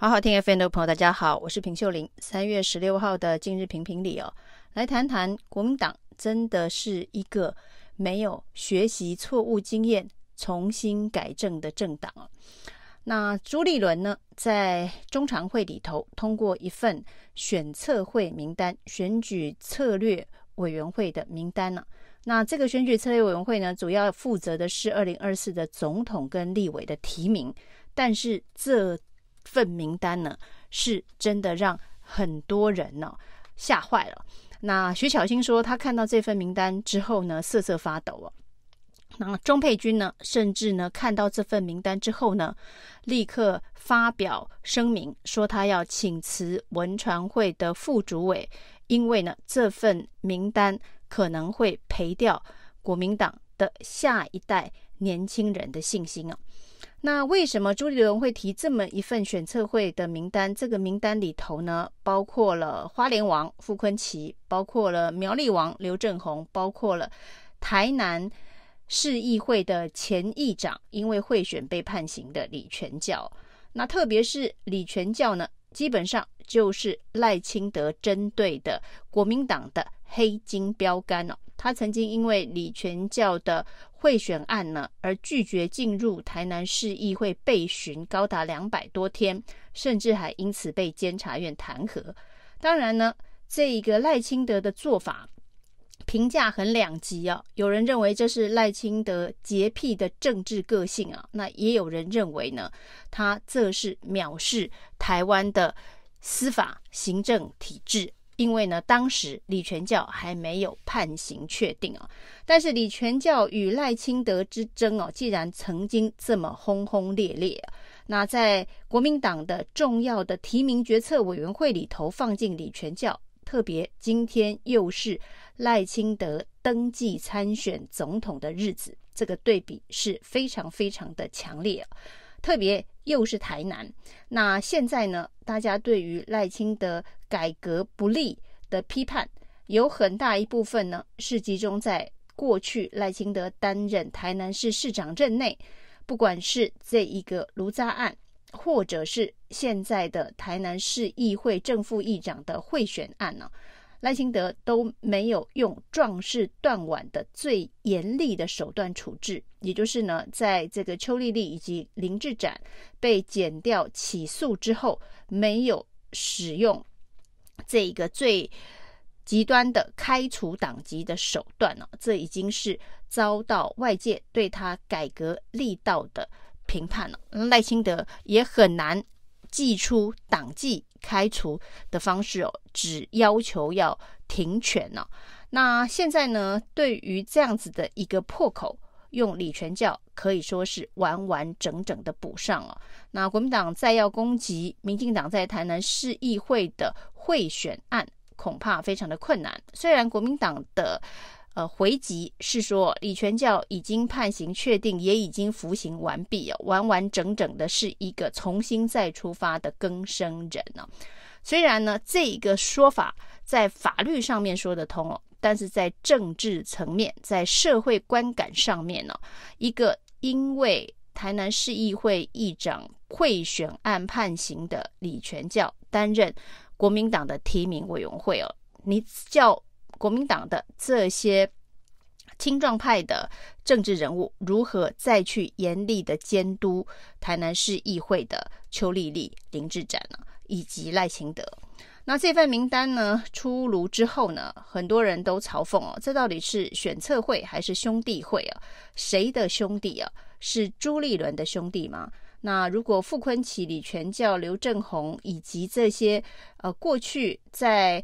好好听 FM 的朋友，大家好，我是平秀玲。三月十六号的今日评评理哦，来谈谈国民党真的是一个没有学习错误经验、重新改正的政党。那朱立伦呢，在中常会里头通过一份选策会名单，选举策略委员会的名单呢。那这个选举策略委员会呢，主要负责的是二零二四的总统跟立委的提名，但是这份名单呢，是真的让很多人呢吓坏了。那徐巧芯说，他看到这份名单之后呢，瑟瑟发抖哦。那钟沛君呢，甚至呢看到这份名单之后呢，立刻发表声明说，他要请辞文传会的副主委，因为呢这份名单可能会赔掉国民党的下一代年轻人的信心啊。那为什么朱立伦会提这么一份选策会的名单？这个名单里头呢，包括了花莲王傅崐萁，包括了苗栗王刘正鸿，包括了台南市议会的前议长，因为贿选被判刑的李全教。那特别是李全教呢，基本上就是赖清德针对的国民党的黑金标杆哦。他曾经因为李全教的贿选案呢，而拒绝进入台南市议会备询高达两百多天，甚至还因此被监察院弹劾。当然呢，这一个赖清德的做法评价很两极啊。有人认为这是赖清德洁癖的政治个性啊，那也有人认为呢，他这是藐视台湾的司法行政体制。因为呢，当时李全教还没有判刑确定啊，但是李全教与赖清德之争哦，既然曾经这么轰轰烈烈，那在国民党的重要的提名决策委员会里头放进李全教，特别今天又是赖清德登记参选总统的日子，这个对比是非常非常的强烈。特别又是台南，那现在呢，大家对于赖清德改革不力的批判，有很大一部分呢是集中在过去赖清德担任台南市市长任内，不管是这一个卢渣案，或者是现在的台南市议会正副议长的贿选案呢。赖清德都没有用壮士断腕的最严厉的手段处置，也就是呢，在这个邱丽丽以及林志展被检调起诉之后，没有使用这一个最极端的开除党籍的手段了，这已经是遭到外界对他改革力道的评判了。赖清德也很难祭出党纪。开除的方式哦，只要求要停权呢、哦。那现在呢，对于这样子的一个破口，用李全教可以说是完完整整的补上了、哦。那国民党再要攻击民进党在台南市议会的贿选案，恐怕非常的困难。虽然国民党的。呃，回击是说李全教已经判刑确定，也已经服刑完毕哦，完完整整的是一个重新再出发的更生人呢、虽然呢，这个说法在法律上面说得通哦，但是在政治层面，在社会观感上面呢、一个因为台南市议会议长贿选案判刑的李全教担任国民党的提名委员会哦，你叫。国民党的这些青壮派的政治人物如何再去严厉的监督台南市议会的邱丽丽、林志展呢？以及赖清德？那这份名单呢出炉之后呢，很多人都嘲讽哦，这到底是选策会还是兄弟会啊？谁的兄弟啊？是朱立伦的兄弟吗？那如果傅昆萁、李全教、刘正鸿以及这些呃过去在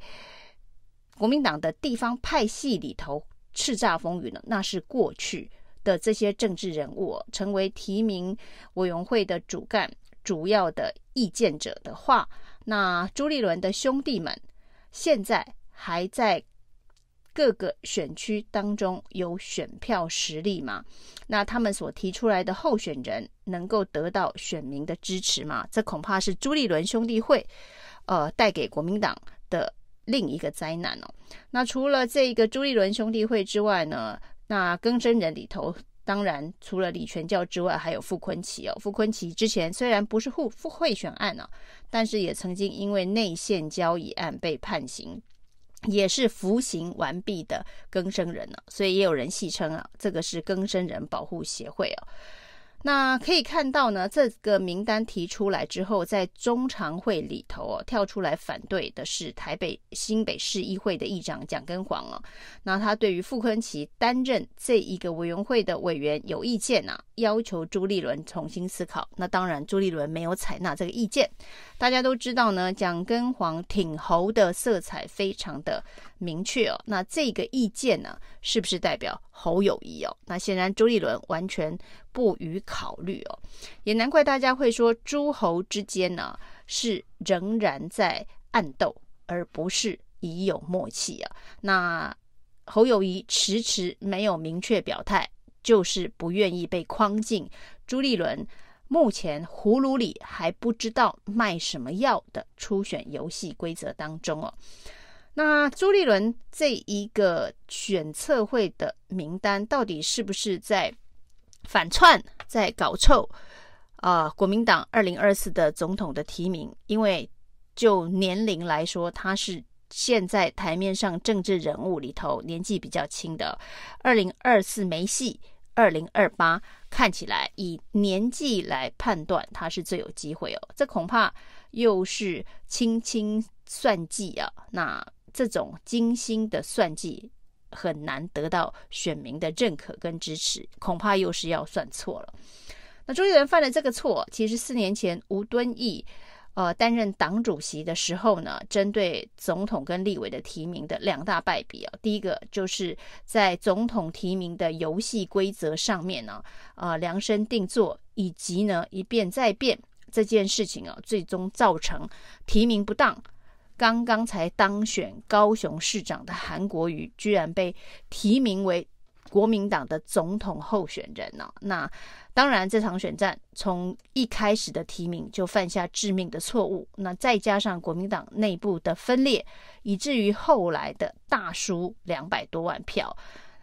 国民党的地方派系里头叱咤风云呢，那是过去的这些政治人物成为提名委员会的主干、主要的意见者的话，那朱立伦的兄弟们现在还在各个选区当中有选票实力吗？那他们所提出来的候选人能够得到选民的支持吗？这恐怕是朱立伦兄弟会呃带给国民党的。另一个灾难哦，那除了这个朱立伦兄弟会之外呢，那更生人里头当然除了李全教之外，还有傅崐萁哦。傅崐萁之前虽然不是互复贿选案啊，但是也曾经因为内线交易案被判刑，也是服刑完毕的更生人呢、所以也有人戏称啊，这个是更生人保护协会哦。那可以看到呢，这个名单提出来之后，在中常会里头哦，跳出来反对的是台北新北市议会的议长蒋根煌哦。那他对于傅崐萁担任这一个委员会的委员有意见啊，要求朱立伦重新思考。那当然，朱立伦没有采纳这个意见。大家都知道呢，蒋根煌挺侯的色彩非常的明确哦。那这个意见呢，是不是代表侯友谊哦？那显然朱立伦完全。不予考考虑哦，也难怪大家会说诸侯之间呢是仍然在暗斗，而不是已有默契啊。那侯友宜迟迟没有明确表态，就是不愿意被框进朱立伦目前葫芦里还不知道卖什么药的初选游戏规则当中哦。那朱立伦这一个选测会的名单到底是不是在？反串在搞臭啊、国民党二零二四的总统的提名，因为就年龄来说，他是现在台面上政治人物里头年纪比较轻的。二零二四没戏，二零二八看起来以年纪来判断，他是最有机会哦。这恐怕又是精心算计啊！那这种精心的算计。很难得到选民的认可跟支持，恐怕又是要算错了。那朱立伦犯了这个错，其实四年前吴敦义呃担任党主席的时候呢，针对总统跟立委的提名的两大败笔啊，第一个就是在总统提名的游戏规则上面呢，呃量身定做，以及呢一变再变这件事情啊，最终造成提名不当。刚刚才当选高雄市长的韩国瑜，居然被提名为国民党的总统候选人呢、那当然，这场选战从一开始的提名就犯下致命的错误。那再加上国民党内部的分裂，以至于后来的大输两百多万票。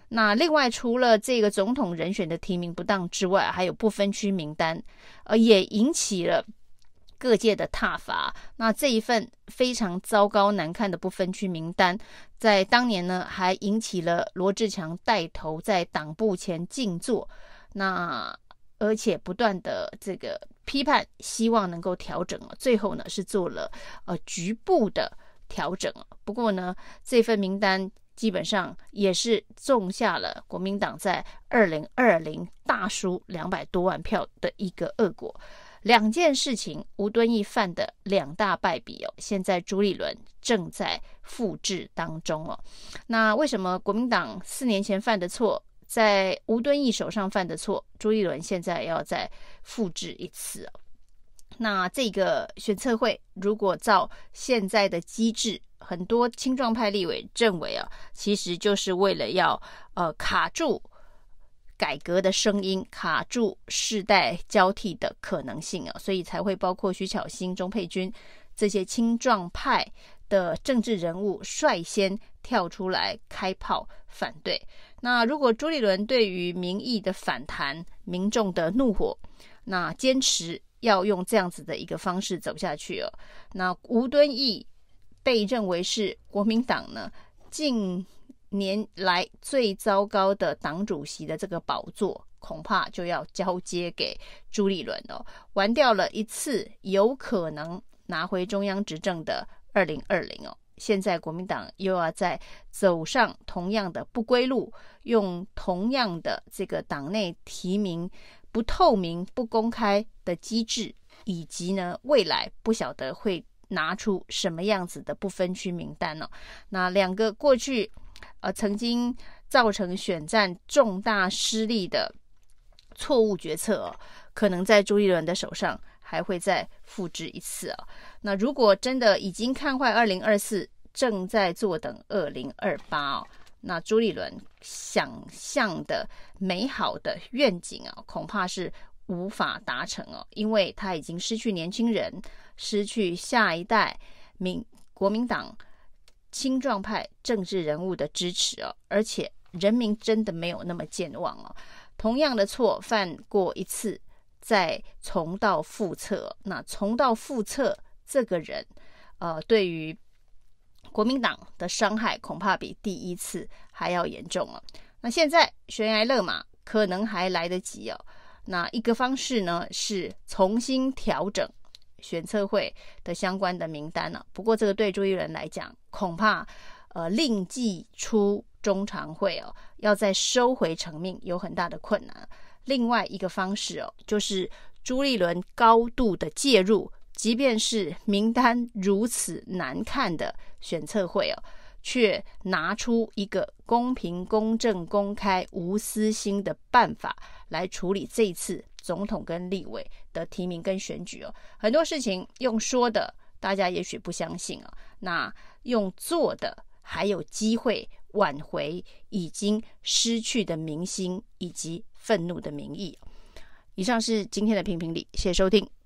那另外，除了这个总统人选的提名不当之外，还有不分区名单，呃，也引起了。各界的挞伐，那这一份非常糟糕难看的不分区名单，在当年呢，还引起了罗志强带头在党部前静坐，那而且不断的这个批判，希望能够调整，最后呢是做了呃局部的调整。不过呢，这份名单基本上也是种下了国民党在二零二零大输两百多万票的一个恶果。两件事情，吴敦义犯的两大败笔哦，现在朱立伦正在复制当中哦。那为什么国民党四年前犯的错，在吴敦义手上犯的错，朱立伦现在要再复制一次哦？那这个选测会如果照现在的机制，很多青壮派立委认为啊，其实就是为了要呃卡住。改革的声音卡住世代交替的可能性啊，所以才会包括徐巧芯、钟佩君这些青壮派的政治人物率先跳出来开炮反对。那如果朱立伦对于民意的反弹、民众的怒火，那坚持要用这样子的一个方式走下去哦，那吴敦义被认为是国民党呢近年来最糟糕的党主席的这个宝座，恐怕就要交接给朱立伦了。玩掉了一次有可能拿回中央执政的二零二零哦，现在国民党又要再走上同样的不归路，用同样的这个党内提名不透明、不公开的机制，以及呢未来不晓得会拿出什么样子的不分区名单呢？那两个过去。呃，曾经造成选战重大失利的错误决策哦，可能在朱立伦的手上还会再复制一次啊。那如果真的已经看坏二零二四，正在坐等二零二八哦，那朱立伦想象的美好的愿景啊，恐怕是无法达成哦，因为他已经失去年轻人，失去下一代民国民党。青壮派政治人物的支持哦，而且人民真的没有那么健忘哦。同样的错犯过一次，再重蹈覆辙。那重蹈覆辙，这个人，呃，对于国民党的伤害恐怕比第一次还要严重了。那现在悬崖勒马可能还来得及哦。那一个方式呢，是重新调整选测会的相关的名单了。不过这个对朱立伦来讲，恐怕呃另计出中常会哦，要再收回成命有很大的困难。另外一个方式哦，就是朱立伦高度的介入，即便是名单如此难看的选测会哦，却拿出一个公平、公正、公开、无私心的办法。来处理这一次总统跟立委的提名跟选举哦，很多事情用说的，大家也许不相信啊。那用做的，还有机会挽回已经失去的民心以及愤怒的民意。以上是今天的评评理，谢谢收听。